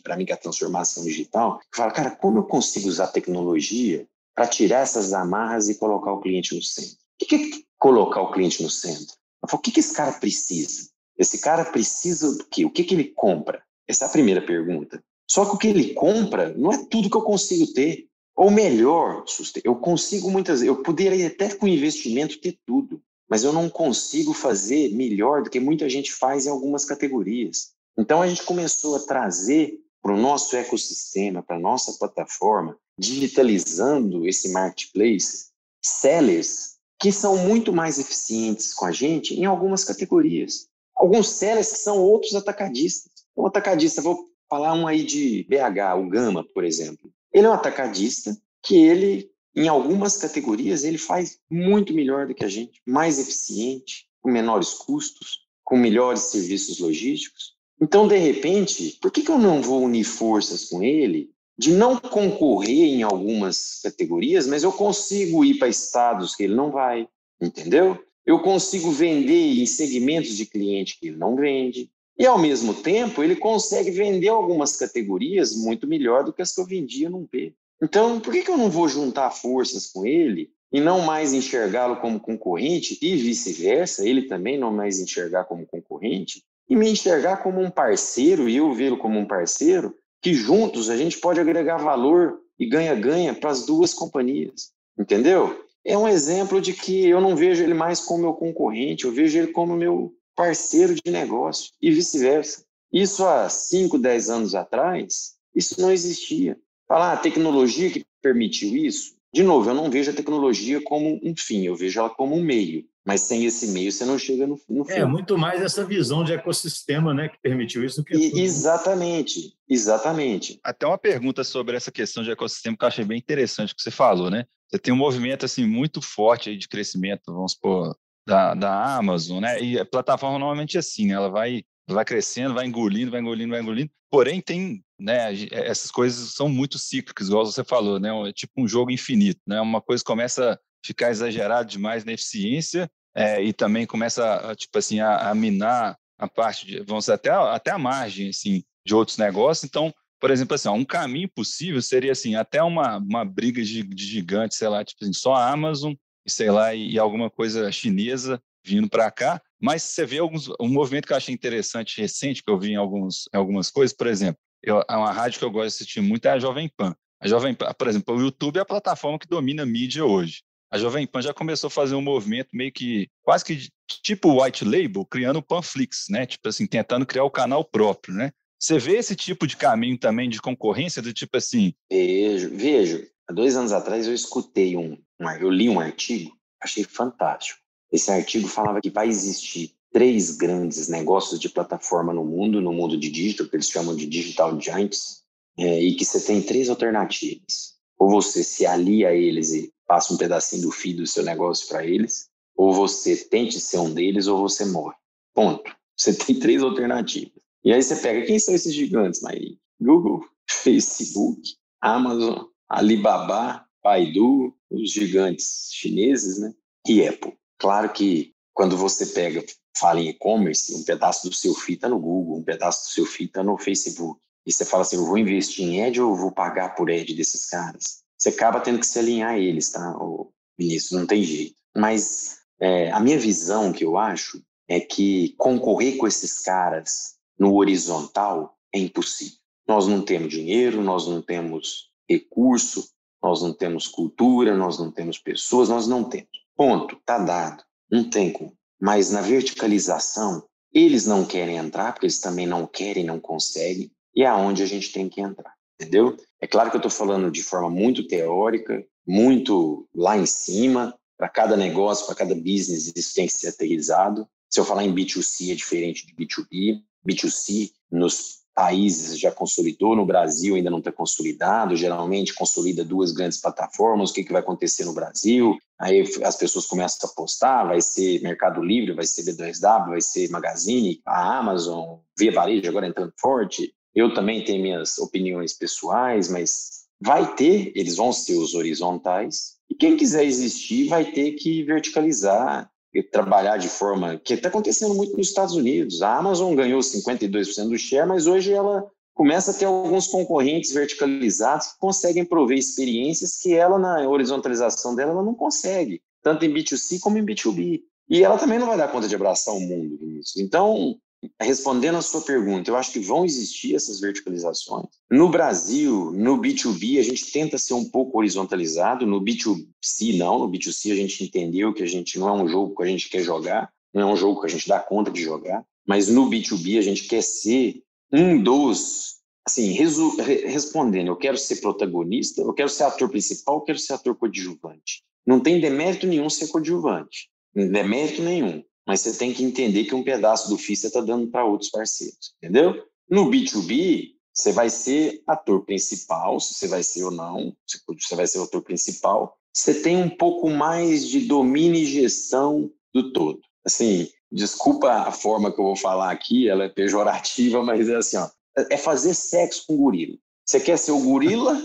para mim, que é a transformação digital, fala, cara, como eu consigo usar tecnologia para tirar essas amarras e colocar o cliente no centro? O que é colocar o cliente no centro? Eu falo, o que, que esse cara precisa? Esse cara precisa do quê? O que, que ele compra? Essa é a primeira pergunta. Só que o que ele compra não é tudo que eu consigo ter. Ou melhor, eu consigo muitas eu poderia até com investimento ter tudo, mas eu não consigo fazer melhor do que muita gente faz em algumas categorias. Então a gente começou a trazer para o nosso ecossistema, para a nossa plataforma, digitalizando esse marketplace, sellers que são muito mais eficientes com a gente em algumas categorias. Alguns sellers que são outros atacadistas. Um atacadista, vou falar um aí de BH, o Gama, por exemplo. Ele é um atacadista que ele, em algumas categorias, ele faz muito melhor do que a gente, mais eficiente, com menores custos, com melhores serviços logísticos. Então, de repente, por que, que eu não vou unir forças com ele de não concorrer em algumas categorias, mas eu consigo ir para estados que ele não vai, entendeu? Eu consigo vender em segmentos de cliente que ele não vende. E, ao mesmo tempo, ele consegue vender algumas categorias muito melhor do que as que eu vendia num P. Então, por que, que eu não vou juntar forças com ele e não mais enxergá-lo como concorrente e vice-versa, ele também não mais enxergar como concorrente, e me enxergar como um parceiro e eu vê-lo como um parceiro, que juntos a gente pode agregar valor e ganha-ganha para as duas companhias, entendeu? É um exemplo de que eu não vejo ele mais como meu concorrente, eu vejo ele como meu parceiro de negócio e vice-versa. Isso há 5, 10 anos atrás, isso não existia. Falar a ah, tecnologia que permitiu isso, de novo, eu não vejo a tecnologia como um fim, eu vejo ela como um meio. Mas sem esse meio você não chega no, no É, muito mais essa visão de ecossistema né, que permitiu isso do que. E, exatamente, exatamente. Até uma pergunta sobre essa questão de ecossistema que eu achei bem interessante que você falou, né? Você tem um movimento assim muito forte aí de crescimento, vamos supor, da, da Amazon, né? E a plataforma normalmente é assim, né? ela vai, vai crescendo, vai engolindo, vai engolindo, vai engolindo. Porém, tem, né? Essas coisas são muito cíclicas, igual você falou, né? É tipo um jogo infinito, né? Uma coisa começa a ficar exagerado demais na eficiência é, e também começa, tipo assim, a, a, minar a parte, de, vamos dizer, até, até a margem, assim, de outros negócios. Então, por exemplo, assim, um caminho possível seria, assim, até uma, uma briga de, de gigantes, sei lá, tipo assim, só a Amazon sei lá, e, e alguma coisa chinesa vindo para cá, mas você vê alguns, um movimento que eu achei interessante, recente, que eu vi em, alguns, em algumas coisas, por exemplo, eu, uma rádio que eu gosto de assistir muito é a Jovem Pan. A Jovem Pan, por exemplo, o YouTube é a plataforma que domina a mídia hoje a Jovem Pan já começou a fazer um movimento meio que quase que tipo white label, criando o Panflix, né? Tipo assim, tentando criar o canal próprio, né? Você vê esse tipo de caminho também de concorrência, do tipo assim? Vejo, vejo. Há dois anos atrás eu escutei um eu li um artigo, achei fantástico. Esse artigo falava que vai existir três grandes negócios de plataforma no mundo, no mundo de digital, que eles chamam de digital giants, é, e que você tem três alternativas. Ou você se alia a eles e passa um pedacinho do fio do seu negócio para eles, ou você tente ser um deles ou você morre. Ponto. Você tem três alternativas. E aí você pega, quem são esses gigantes, Maíra? Google, Facebook, Amazon, Alibaba, Baidu, os gigantes chineses, né? E Apple. Claro que quando você pega, fala em e-commerce, um pedaço do seu FII está no Google, um pedaço do seu FII está no Facebook. E você fala assim, eu vou investir em ad ou vou pagar por ad desses caras? você acaba tendo que se alinhar a eles, tá, o ministro? Não tem jeito. Mas é, a minha visão, que eu acho, é que concorrer com esses caras no horizontal é impossível. Nós não temos dinheiro, nós não temos recurso, nós não temos cultura, nós não temos pessoas, nós não temos. Ponto, tá dado. Não tem como. Mas na verticalização, eles não querem entrar, porque eles também não querem, não conseguem, e é aonde a gente tem que entrar, entendeu? É claro que eu estou falando de forma muito teórica, muito lá em cima, para cada negócio, para cada business, isso tem que ser aterrizado. Se eu falar em B2C, é diferente de B2B. B2C, nos países já consolidou, no Brasil ainda não está consolidado, geralmente consolida duas grandes plataformas, o que, que vai acontecer no Brasil? Aí as pessoas começam a apostar, vai ser Mercado Livre, vai ser B2W, vai ser Magazine, a Amazon, Via Varejo agora entrando forte. Eu também tenho minhas opiniões pessoais, mas vai ter, eles vão ser os horizontais, e quem quiser existir vai ter que verticalizar, trabalhar de forma que está acontecendo muito nos Estados Unidos. A Amazon ganhou 52% do share, mas hoje ela começa a ter alguns concorrentes verticalizados que conseguem prover experiências que ela, na horizontalização dela, ela não consegue, tanto em B2C como em B2B. E ela também não vai dar conta de abraçar o mundo nisso. Então, respondendo a sua pergunta, eu acho que vão existir essas verticalizações. No Brasil, no B2B, a gente tenta ser um pouco horizontalizado, no B2C não, no B2C a gente entendeu que a gente não é um jogo que a gente quer jogar, não é um jogo que a gente dá conta de jogar, mas no B2B a gente quer ser um dos, assim, respondendo, eu quero ser protagonista, eu quero ser ator principal, eu quero ser ator coadjuvante. Não tem demérito nenhum ser coadjuvante, demérito nenhum mas você tem que entender que um pedaço do FII você está dando para outros parceiros, entendeu? No B2B, você vai ser ator principal, se você vai ser ou não, se você vai ser o ator principal, você tem um pouco mais de domínio e gestão do todo. Assim, desculpa a forma que eu vou falar aqui, ela é pejorativa, mas é assim, ó, é fazer sexo com gorila. Você quer ser o gorila?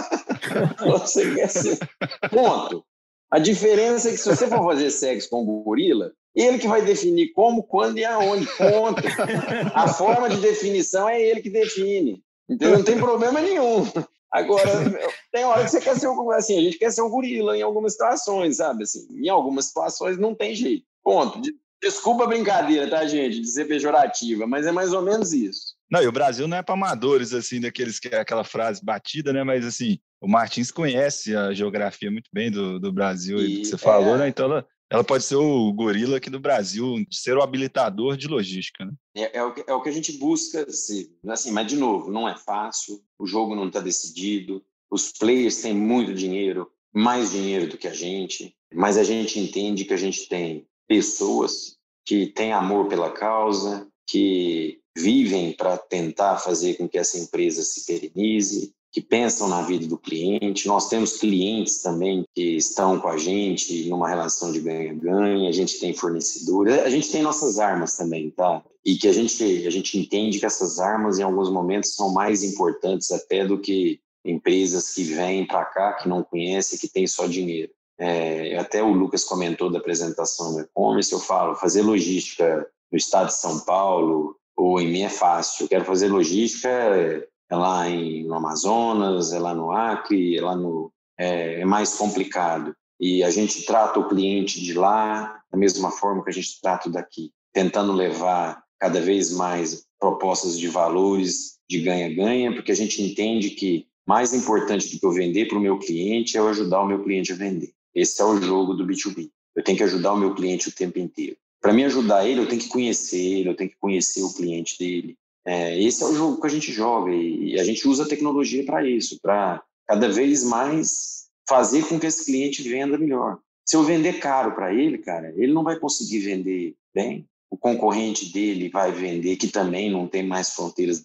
você quer ser... Ponto. A diferença é que se você for fazer sexo com o gorila, ele que vai definir como, quando e aonde. Ponto. A forma de definição é ele que define. Entendeu? Não tem problema nenhum. Agora, tem hora que você quer ser um, assim, a gente quer ser um gorila em algumas situações, sabe? Assim, em algumas situações não tem jeito. Ponto. Desculpa a brincadeira, tá, gente, de ser pejorativa, mas é mais ou menos isso. Não, e o Brasil não é para amadores, assim, daqueles que é aquela frase batida, né? Mas, assim, o Martins conhece a geografia muito bem do, do Brasil e, do que você falou, é... né? Então, ela, ela pode ser o gorila aqui do Brasil, ser o habilitador de logística, né? É, é, o, que, é o que a gente busca, assim, assim, mas de novo, não é fácil, o jogo não está decidido, os players têm muito dinheiro, mais dinheiro do que a gente, mas a gente entende que a gente tem pessoas que têm amor pela causa, que vivem para tentar fazer com que essa empresa se perenize, que pensam na vida do cliente. Nós temos clientes também que estão com a gente numa relação de ganha-ganha. A gente tem fornecedores, a gente tem nossas armas também, tá? E que a gente a gente entende que essas armas em alguns momentos são mais importantes até do que empresas que vêm para cá que não conhecem, que têm só dinheiro. É, até o Lucas comentou da apresentação do e-commerce. Eu falo, fazer logística no estado de São Paulo ou em mim é fácil. Eu quero fazer logística é lá em, no Amazonas, é lá no Acre, é lá no é, é mais complicado. E a gente trata o cliente de lá da mesma forma que a gente trata daqui, tentando levar cada vez mais propostas de valores de ganha-ganha, porque a gente entende que mais importante do que eu vender para o meu cliente é eu ajudar o meu cliente a vender. Esse é o jogo do B2B. Eu tenho que ajudar o meu cliente o tempo inteiro. Para me ajudar ele, eu tenho que conhecer ele, eu tenho que conhecer o cliente dele, é, esse é o jogo que a gente joga e, e a gente usa a tecnologia para isso, para cada vez mais fazer com que esse cliente venda melhor. Se eu vender caro para ele, cara, ele não vai conseguir vender bem. O concorrente dele vai vender, que também não tem mais fronteiras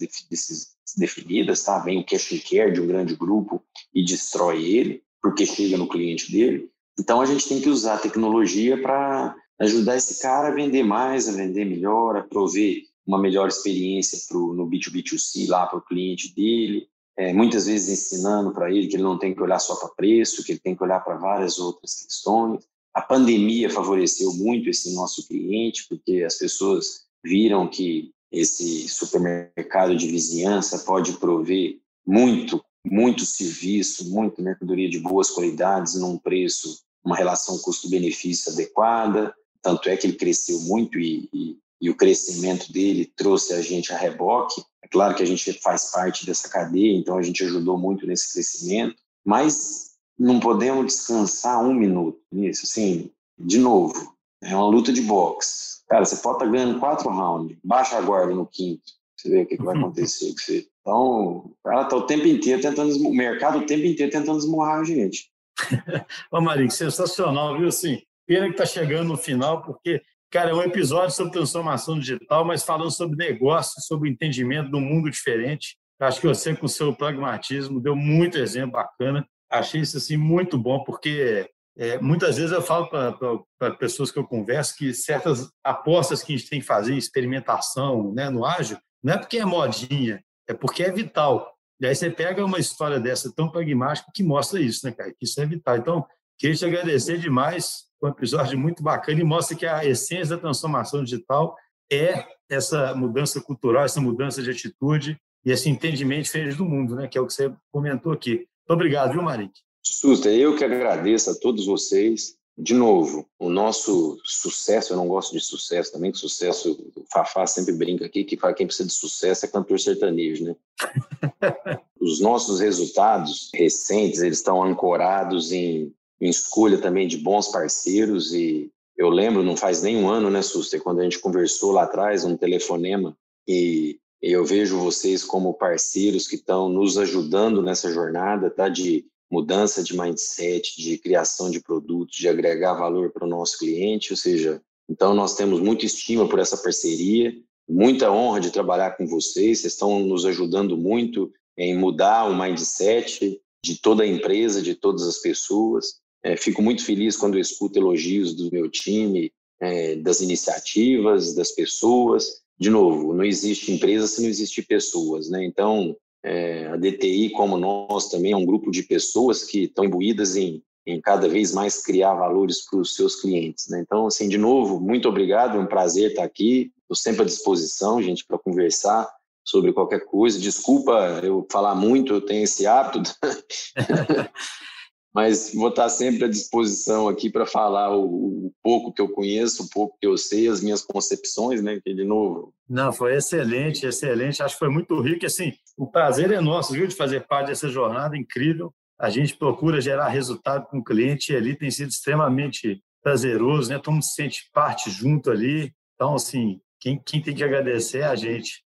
definidas, tá? Vem o cash and care de um grande grupo e destrói ele, porque chega no cliente dele. Então a gente tem que usar a tecnologia para ajudar esse cara a vender mais, a vender melhor, a prover uma melhor experiência pro, no B2B2C lá para o cliente dele, é, muitas vezes ensinando para ele que ele não tem que olhar só para preço, que ele tem que olhar para várias outras questões. A pandemia favoreceu muito esse nosso cliente, porque as pessoas viram que esse supermercado de vizinhança pode prover muito, muito serviço, muita mercadoria de boas qualidades num preço, uma relação custo-benefício adequada. tanto é que ele cresceu muito e, e, e, o crescimento dele trouxe a gente a reboque. É claro que a gente faz parte dessa cadeia, então a gente ajudou muito nesse crescimento, mas não podemos descansar um minuto nisso. Assim, de novo, é uma luta de boxe. Cara, você pode estar tá ganhando quatro rounds, baixa a guarda no quinto, você vê o que, que vai acontecer com você. Então, o cara tá o tempo inteiro tentando, o mercado o tempo inteiro tentando esmurrar a gente. Ô, Marinho, sensacional, viu? Assim, pena que está chegando no final, porque, cara, é um episódio sobre transformação digital, mas falando sobre negócio, sobre entendimento do mundo diferente. Acho que você, com seu pragmatismo, deu muito exemplo bacana. Achei isso assim muito bom, porque é, muitas vezes eu falo para pessoas que eu converso que certas apostas que a gente tem que fazer, experimentação né, no ágil, não é porque é modinha, é porque é vital. E aí você pega uma história dessa tão pragmática que mostra isso, né, cara? Que isso é vital. Então, queria te agradecer demais. Foi um episódio muito bacana e mostra que a essência da transformação digital é essa mudança cultural, essa mudança de atitude e esse entendimento diferente do mundo, né? Que é o que você comentou aqui. Muito obrigado, viu, Marik? Susta, eu que agradeço a todos vocês de novo, o nosso sucesso, eu não gosto de sucesso também, que sucesso, o Fafá sempre brinca aqui, que quem precisa de sucesso é cantor sertanejo, né? Os nossos resultados recentes, eles estão ancorados em, em escolha também de bons parceiros e eu lembro, não faz nem um ano, né, Suster, quando a gente conversou lá atrás, um telefonema, e eu vejo vocês como parceiros que estão nos ajudando nessa jornada, tá? De mudança de mindset, de criação de produtos, de agregar valor para o nosso cliente, ou seja, então nós temos muita estima por essa parceria, muita honra de trabalhar com vocês, vocês estão nos ajudando muito em mudar o mindset de toda a empresa, de todas as pessoas. É, fico muito feliz quando escuto elogios do meu time, é, das iniciativas, das pessoas. De novo, não existe empresa se não existir pessoas, né? Então, é, a DTI, como nós, também é um grupo de pessoas que estão imbuídas em, em cada vez mais criar valores para os seus clientes. Né? Então, assim, de novo, muito obrigado, é um prazer estar aqui. Estou sempre à disposição, gente, para conversar sobre qualquer coisa. Desculpa eu falar muito, eu tenho esse hábito. mas vou estar sempre à disposição aqui para falar o, o, pouco que eu conheço, o pouco que eu sei, as minhas concepções, né? Que de novo. Não, foi excelente, excelente. Acho que foi muito rico. Assim, o prazer é nosso, viu, de fazer parte dessa jornada incrível. A gente procura gerar resultado com o cliente e ali tem sido extremamente prazeroso, né? Todo mundo se sente parte junto ali. Então, assim, quem, quem tem que agradecer é a gente.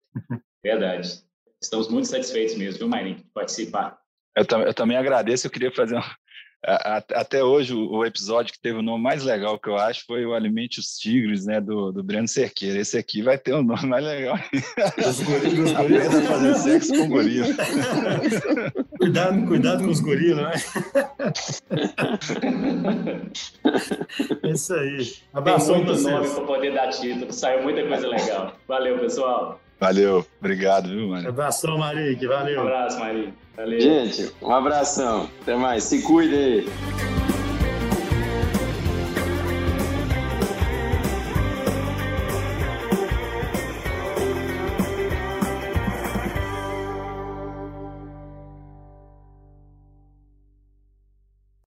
Verdade. Estamos muito satisfeitos mesmo, viu, Marinho, de participar. Eu, eu, também agradeço. Eu queria fazer até hoje, o episódio que teve o nome mais legal que eu acho foi o Alimente os Tigres, né, do, do Breno Cerqueira. Esse aqui vai ter o um nome mais legal. Os gorilas. A fazer sexo com gorila. cuidado, cuidado com os gorilas, né? é isso aí. Abraço Tem muito nome para poder dar título. Saiu muita coisa legal. Valeu, pessoal. Valeu. Obrigado, viu, mano? Abração, Marique. Valeu. Um abraço, Marique. Valeu. Gente, um abração. Até mais. Se cuide aí.